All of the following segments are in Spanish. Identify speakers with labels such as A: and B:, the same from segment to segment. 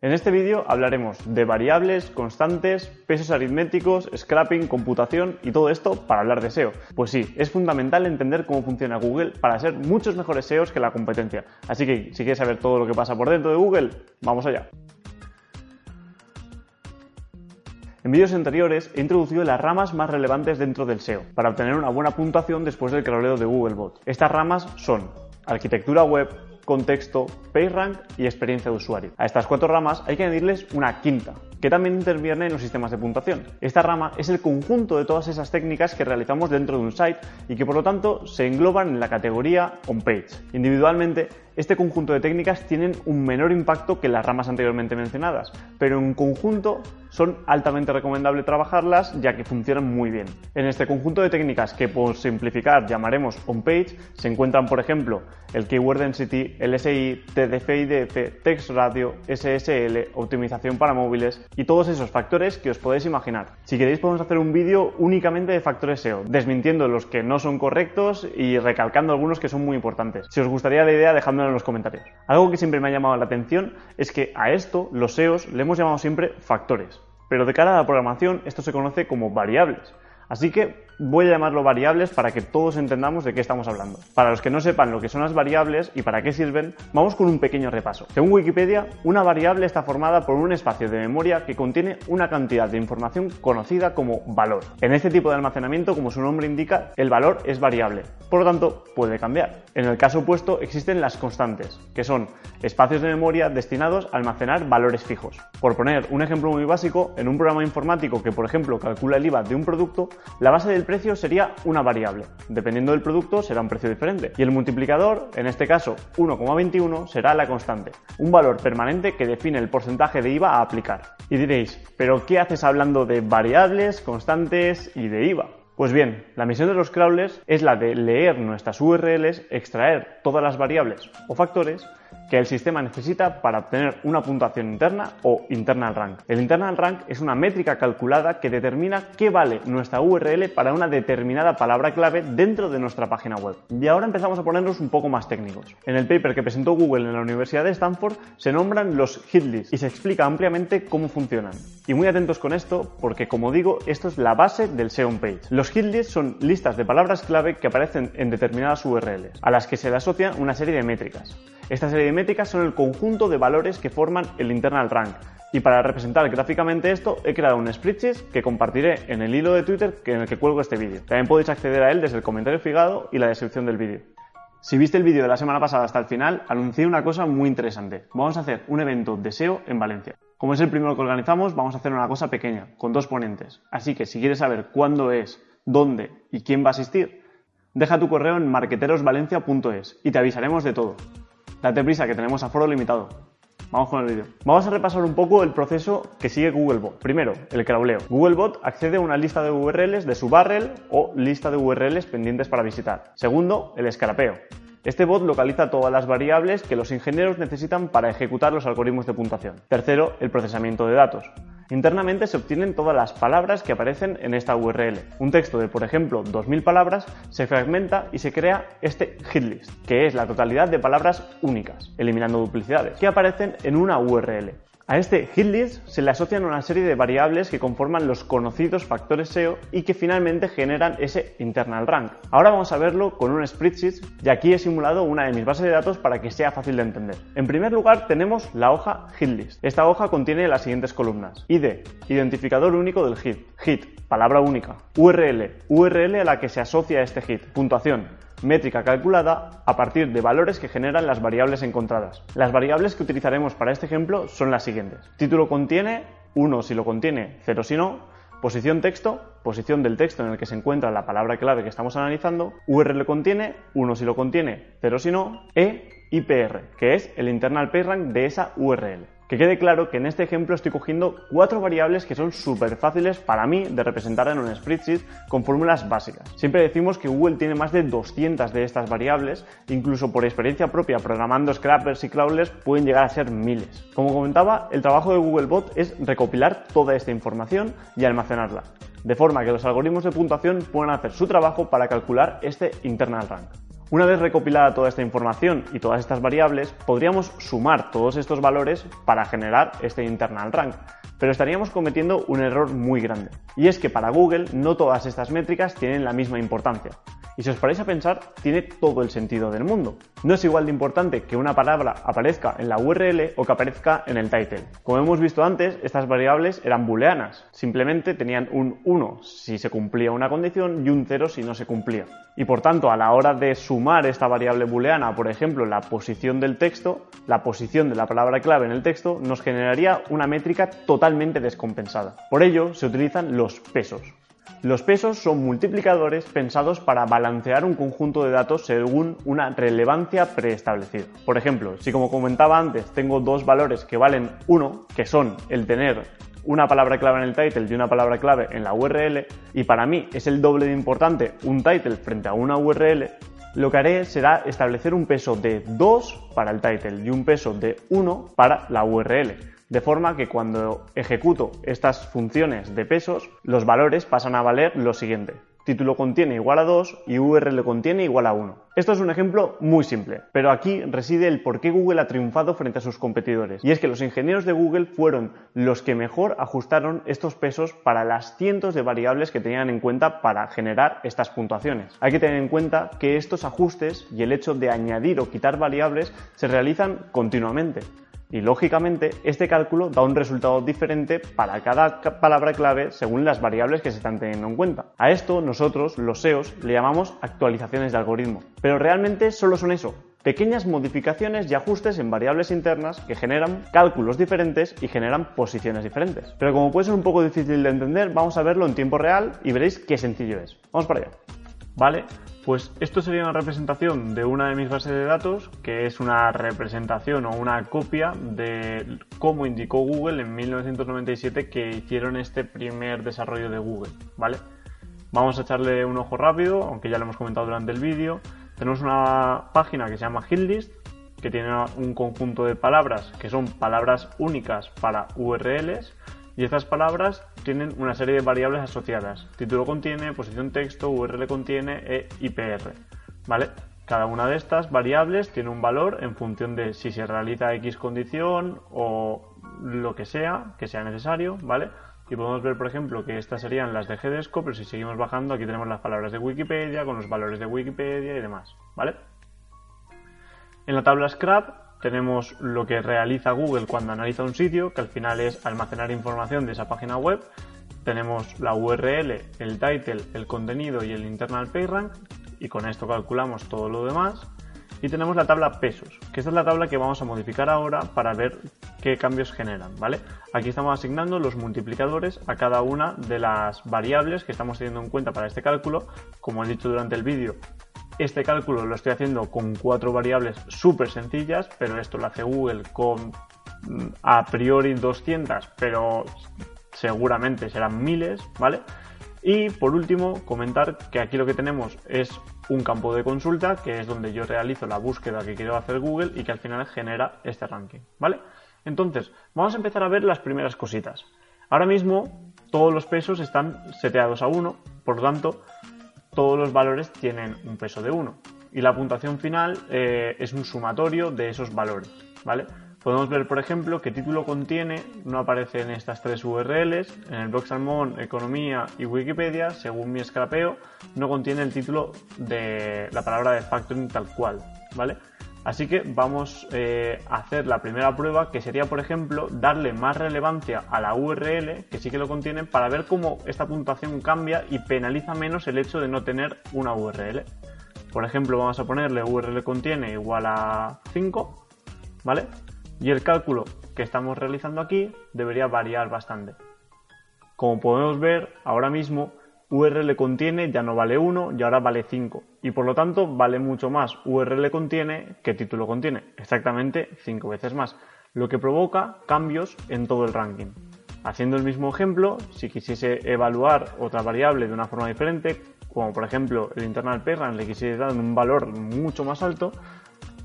A: En este vídeo hablaremos de variables, constantes, pesos aritméticos, scrapping, computación y todo esto para hablar de SEO. Pues sí, es fundamental entender cómo funciona Google para ser muchos mejores SEOs que la competencia. Así que si quieres saber todo lo que pasa por dentro de Google, vamos allá. En vídeos anteriores he introducido las ramas más relevantes dentro del SEO para obtener una buena puntuación después del crawleo de Googlebot. Estas ramas son arquitectura web, contexto, PageRank y experiencia de usuario. A estas cuatro ramas hay que añadirles una quinta, que también interviene en los sistemas de puntuación. Esta rama es el conjunto de todas esas técnicas que realizamos dentro de un site y que por lo tanto se engloban en la categoría on-page. Individualmente, este conjunto de técnicas tienen un menor impacto que las ramas anteriormente mencionadas, pero en conjunto son altamente recomendable trabajarlas ya que funcionan muy bien. En este conjunto de técnicas que por simplificar llamaremos on-page se encuentran por ejemplo el Keyword Density, LSI, TDF Text Radio, SSL, optimización para móviles y todos esos factores que os podéis imaginar. Si queréis podemos hacer un vídeo únicamente de factores SEO, desmintiendo los que no son correctos y recalcando algunos que son muy importantes. Si os gustaría la idea dejadmelo en los comentarios. Algo que siempre me ha llamado la atención es que a esto los SEOs le hemos llamado siempre factores, pero de cara a la programación esto se conoce como variables. Así que voy a llamarlo variables para que todos entendamos de qué estamos hablando. Para los que no sepan lo que son las variables y para qué sirven, vamos con un pequeño repaso. Según Wikipedia, una variable está formada por un espacio de memoria que contiene una cantidad de información conocida como valor. En este tipo de almacenamiento, como su nombre indica, el valor es variable, por lo tanto puede cambiar. En el caso opuesto existen las constantes, que son espacios de memoria destinados a almacenar valores fijos. Por poner un ejemplo muy básico, en un programa informático que por ejemplo calcula el IVA de un producto, la base del precio sería una variable. Dependiendo del producto será un precio diferente. Y el multiplicador, en este caso 1,21, será la constante, un valor permanente que define el porcentaje de IVA a aplicar. Y diréis, ¿pero qué haces hablando de variables, constantes y de IVA? Pues bien, la misión de los crawlers es la de leer nuestras URLs, extraer todas las variables o factores que el sistema necesita para obtener una puntuación interna o internal rank. El internal rank es una métrica calculada que determina qué vale nuestra URL para una determinada palabra clave dentro de nuestra página web. Y ahora empezamos a ponernos un poco más técnicos. En el paper que presentó Google en la Universidad de Stanford se nombran los hit lists y se explica ampliamente cómo funcionan. Y muy atentos con esto porque como digo, esto es la base del SEO page. Los hit lists son listas de palabras clave que aparecen en determinadas URLs, a las que se le asocian una serie de métricas. Esta serie de métricas son el conjunto de valores que forman el internal rank. Y para representar gráficamente esto, he creado un spreadsheet que compartiré en el hilo de Twitter en el que cuelgo este vídeo. También podéis acceder a él desde el comentario fijado y la descripción del vídeo. Si viste el vídeo de la semana pasada hasta el final, anuncié una cosa muy interesante. Vamos a hacer un evento de SEO en Valencia. Como es el primero que organizamos, vamos a hacer una cosa pequeña, con dos ponentes. Así que si quieres saber cuándo es, dónde y quién va a asistir, deja tu correo en marqueterosvalencia.es y te avisaremos de todo. Date prisa que tenemos aforo limitado. Vamos con el vídeo. Vamos a repasar un poco el proceso que sigue Googlebot. Primero, el crawleo. Googlebot accede a una lista de URLs de su barrel o lista de URLs pendientes para visitar. Segundo, el escarapeo. Este bot localiza todas las variables que los ingenieros necesitan para ejecutar los algoritmos de puntuación. Tercero, el procesamiento de datos. Internamente se obtienen todas las palabras que aparecen en esta URL. Un texto de, por ejemplo, 2.000 palabras se fragmenta y se crea este hitlist, que es la totalidad de palabras únicas, eliminando duplicidades, que aparecen en una URL. A este hit list se le asocian una serie de variables que conforman los conocidos factores SEO y que finalmente generan ese internal rank. Ahora vamos a verlo con un spreadsheet y aquí he simulado una de mis bases de datos para que sea fácil de entender. En primer lugar tenemos la hoja hit list. Esta hoja contiene las siguientes columnas. ID, identificador único del hit. Hit, palabra única. URL, URL a la que se asocia este hit. Puntuación, métrica calculada a partir de valores que generan las variables encontradas. Las variables que utilizaremos para este ejemplo son las siguientes. Título contiene 1 si lo contiene, 0 si no. Posición texto, posición del texto en el que se encuentra la palabra clave que estamos analizando. URL contiene 1 si lo contiene, 0 si no. E IPR, que es el internal PageRank de esa URL. Que quede claro que en este ejemplo estoy cogiendo cuatro variables que son súper fáciles para mí de representar en un spreadsheet con fórmulas básicas. Siempre decimos que Google tiene más de 200 de estas variables, incluso por experiencia propia programando scrappers y crawlers pueden llegar a ser miles. Como comentaba, el trabajo de Googlebot es recopilar toda esta información y almacenarla, de forma que los algoritmos de puntuación puedan hacer su trabajo para calcular este internal rank. Una vez recopilada toda esta información y todas estas variables, podríamos sumar todos estos valores para generar este internal rank, pero estaríamos cometiendo un error muy grande. Y es que para Google no todas estas métricas tienen la misma importancia. Y si os paráis a pensar, tiene todo el sentido del mundo. No es igual de importante que una palabra aparezca en la URL o que aparezca en el title. Como hemos visto antes, estas variables eran booleanas. Simplemente tenían un 1 si se cumplía una condición y un 0 si no se cumplía. Y por tanto, a la hora de sumar esta variable booleana, por ejemplo, la posición del texto, la posición de la palabra clave en el texto, nos generaría una métrica totalmente descompensada. Por ello, se utilizan los pesos. Los pesos son multiplicadores pensados para balancear un conjunto de datos según una relevancia preestablecida. Por ejemplo, si como comentaba antes tengo dos valores que valen 1, que son el tener una palabra clave en el title y una palabra clave en la URL, y para mí es el doble de importante un title frente a una URL, lo que haré será establecer un peso de 2 para el title y un peso de 1 para la URL de forma que cuando ejecuto estas funciones de pesos, los valores pasan a valer lo siguiente. Título contiene igual a 2 y URL contiene igual a 1. Esto es un ejemplo muy simple, pero aquí reside el por qué Google ha triunfado frente a sus competidores. Y es que los ingenieros de Google fueron los que mejor ajustaron estos pesos para las cientos de variables que tenían en cuenta para generar estas puntuaciones. Hay que tener en cuenta que estos ajustes y el hecho de añadir o quitar variables se realizan continuamente. Y lógicamente este cálculo da un resultado diferente para cada palabra clave según las variables que se están teniendo en cuenta. A esto nosotros, los SEOs, le llamamos actualizaciones de algoritmo. Pero realmente solo son eso, pequeñas modificaciones y ajustes en variables internas que generan cálculos diferentes y generan posiciones diferentes. Pero como puede ser un poco difícil de entender, vamos a verlo en tiempo real y veréis qué sencillo es. Vamos para allá. Vale, pues esto sería una representación de una de mis bases de datos, que es una representación o una copia de cómo indicó Google en 1997 que hicieron este primer desarrollo de Google, ¿vale? Vamos a echarle un ojo rápido, aunque ya lo hemos comentado durante el vídeo. Tenemos una página que se llama Hitlist, que tiene un conjunto de palabras que son palabras únicas para URLs y estas palabras tienen una serie de variables asociadas. Título contiene, posición texto, URL contiene e IPR. ¿Vale? Cada una de estas variables tiene un valor en función de si se realiza X condición o lo que sea, que sea necesario, ¿vale? Y podemos ver, por ejemplo, que estas serían las de GDESCO, pero si seguimos bajando, aquí tenemos las palabras de Wikipedia con los valores de Wikipedia y demás, ¿vale? En la tabla Scrap tenemos lo que realiza Google cuando analiza un sitio, que al final es almacenar información de esa página web. Tenemos la URL, el title, el contenido y el internal PageRank, y con esto calculamos todo lo demás. Y tenemos la tabla pesos, que esta es la tabla que vamos a modificar ahora para ver qué cambios generan, ¿vale? Aquí estamos asignando los multiplicadores a cada una de las variables que estamos teniendo en cuenta para este cálculo. Como he dicho durante el vídeo, este cálculo lo estoy haciendo con cuatro variables súper sencillas, pero esto lo hace Google con mm, a priori 200, pero seguramente serán miles, ¿vale? Y por último, comentar que aquí lo que tenemos es un campo de consulta, que es donde yo realizo la búsqueda que quiero hacer Google y que al final genera este ranking, ¿vale? Entonces, vamos a empezar a ver las primeras cositas. Ahora mismo todos los pesos están seteados a 1, por lo tanto, todos los valores tienen un peso de 1 y la puntuación final eh, es un sumatorio de esos valores, ¿vale? Podemos ver, por ejemplo, que título contiene no aparece en estas tres URLs. En el blog Salmón, Economía y Wikipedia, según mi escrapeo, no contiene el título de la palabra de factoring tal cual, ¿vale? Así que vamos eh, a hacer la primera prueba, que sería, por ejemplo, darle más relevancia a la URL, que sí que lo contiene, para ver cómo esta puntuación cambia y penaliza menos el hecho de no tener una URL. Por ejemplo, vamos a ponerle URL contiene igual a 5, ¿vale? y el cálculo que estamos realizando aquí debería variar bastante. Como podemos ver, ahora mismo URL contiene ya no vale 1 y ahora vale 5 y por lo tanto vale mucho más URL contiene que título contiene, exactamente 5 veces más, lo que provoca cambios en todo el ranking. Haciendo el mismo ejemplo, si quisiese evaluar otra variable de una forma diferente, como por ejemplo el internal payroll le quisiese dar un valor mucho más alto,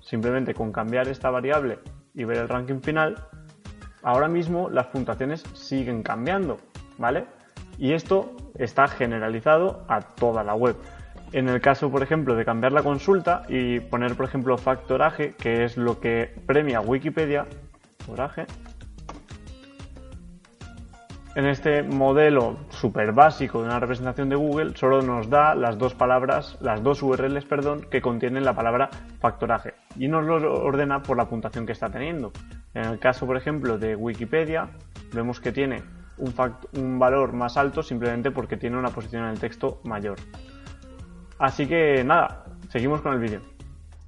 A: simplemente con cambiar esta variable y ver el ranking final, ahora mismo las puntuaciones siguen cambiando, ¿vale? Y esto está generalizado a toda la web. En el caso, por ejemplo, de cambiar la consulta y poner, por ejemplo, factoraje, que es lo que premia Wikipedia, factoraje, en este modelo súper básico de una representación de Google solo nos da las dos palabras, las dos URLs, perdón, que contienen la palabra factoraje y nos lo ordena por la puntuación que está teniendo. En el caso, por ejemplo, de Wikipedia, vemos que tiene un, valor más alto simplemente porque tiene una posición en el texto mayor. Así que nada, seguimos con el vídeo.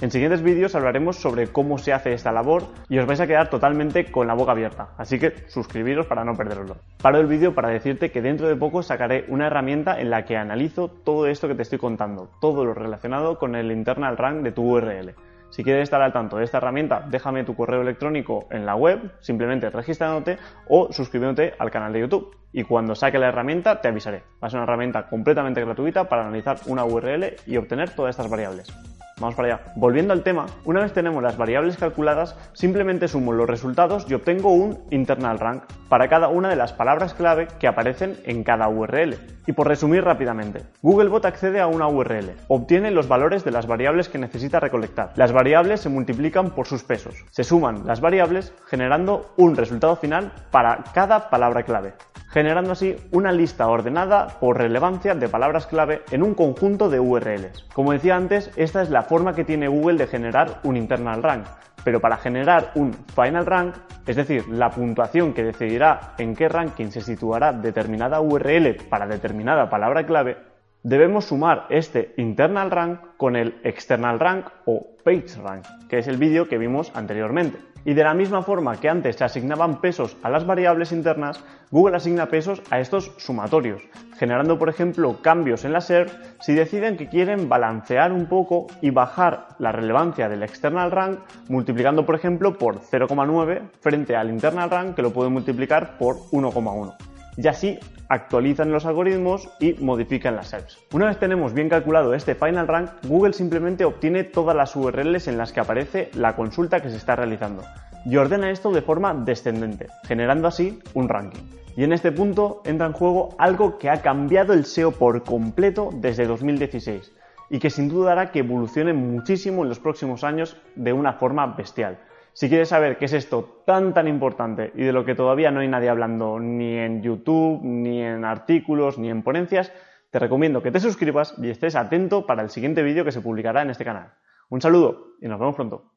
A: En siguientes vídeos hablaremos sobre cómo se hace esta labor y os vais a quedar totalmente con la boca abierta, así que suscribiros para no perderoslo. Paro el vídeo para decirte que dentro de poco sacaré una herramienta en la que analizo todo esto que te estoy contando, todo lo relacionado con el internal rank de tu URL. Si quieres estar al tanto de esta herramienta, déjame tu correo electrónico en la web, simplemente registrándote o suscribiéndote al canal de YouTube. Y cuando saque la herramienta te avisaré. Va a ser una herramienta completamente gratuita para analizar una URL y obtener todas estas variables. Vamos para allá. Volviendo al tema, una vez tenemos las variables calculadas, simplemente sumo los resultados y obtengo un internal rank para cada una de las palabras clave que aparecen en cada URL. Y por resumir rápidamente, Googlebot accede a una URL, obtiene los valores de las variables que necesita recolectar. Las variables se multiplican por sus pesos. Se suman las variables generando un resultado final para cada palabra clave generando así una lista ordenada por relevancia de palabras clave en un conjunto de URLs. Como decía antes, esta es la forma que tiene Google de generar un internal rank, pero para generar un final rank, es decir, la puntuación que decidirá en qué ranking se situará determinada URL para determinada palabra clave, debemos sumar este internal rank con el external rank o page rank, que es el vídeo que vimos anteriormente. Y de la misma forma que antes se asignaban pesos a las variables internas, Google asigna pesos a estos sumatorios, generando por ejemplo cambios en la SERP si deciden que quieren balancear un poco y bajar la relevancia del external rank multiplicando por ejemplo por 0,9 frente al internal rank que lo pueden multiplicar por 1,1 y así actualizan los algoritmos y modifican las SERPs. Una vez tenemos bien calculado este final rank, Google simplemente obtiene todas las URLs en las que aparece la consulta que se está realizando y ordena esto de forma descendente, generando así un ranking. Y en este punto entra en juego algo que ha cambiado el SEO por completo desde 2016 y que sin duda hará que evolucione muchísimo en los próximos años de una forma bestial. Si quieres saber qué es esto tan tan importante y de lo que todavía no hay nadie hablando ni en YouTube, ni en artículos, ni en ponencias, te recomiendo que te suscribas y estés atento para el siguiente vídeo que se publicará en este canal. Un saludo y nos vemos pronto.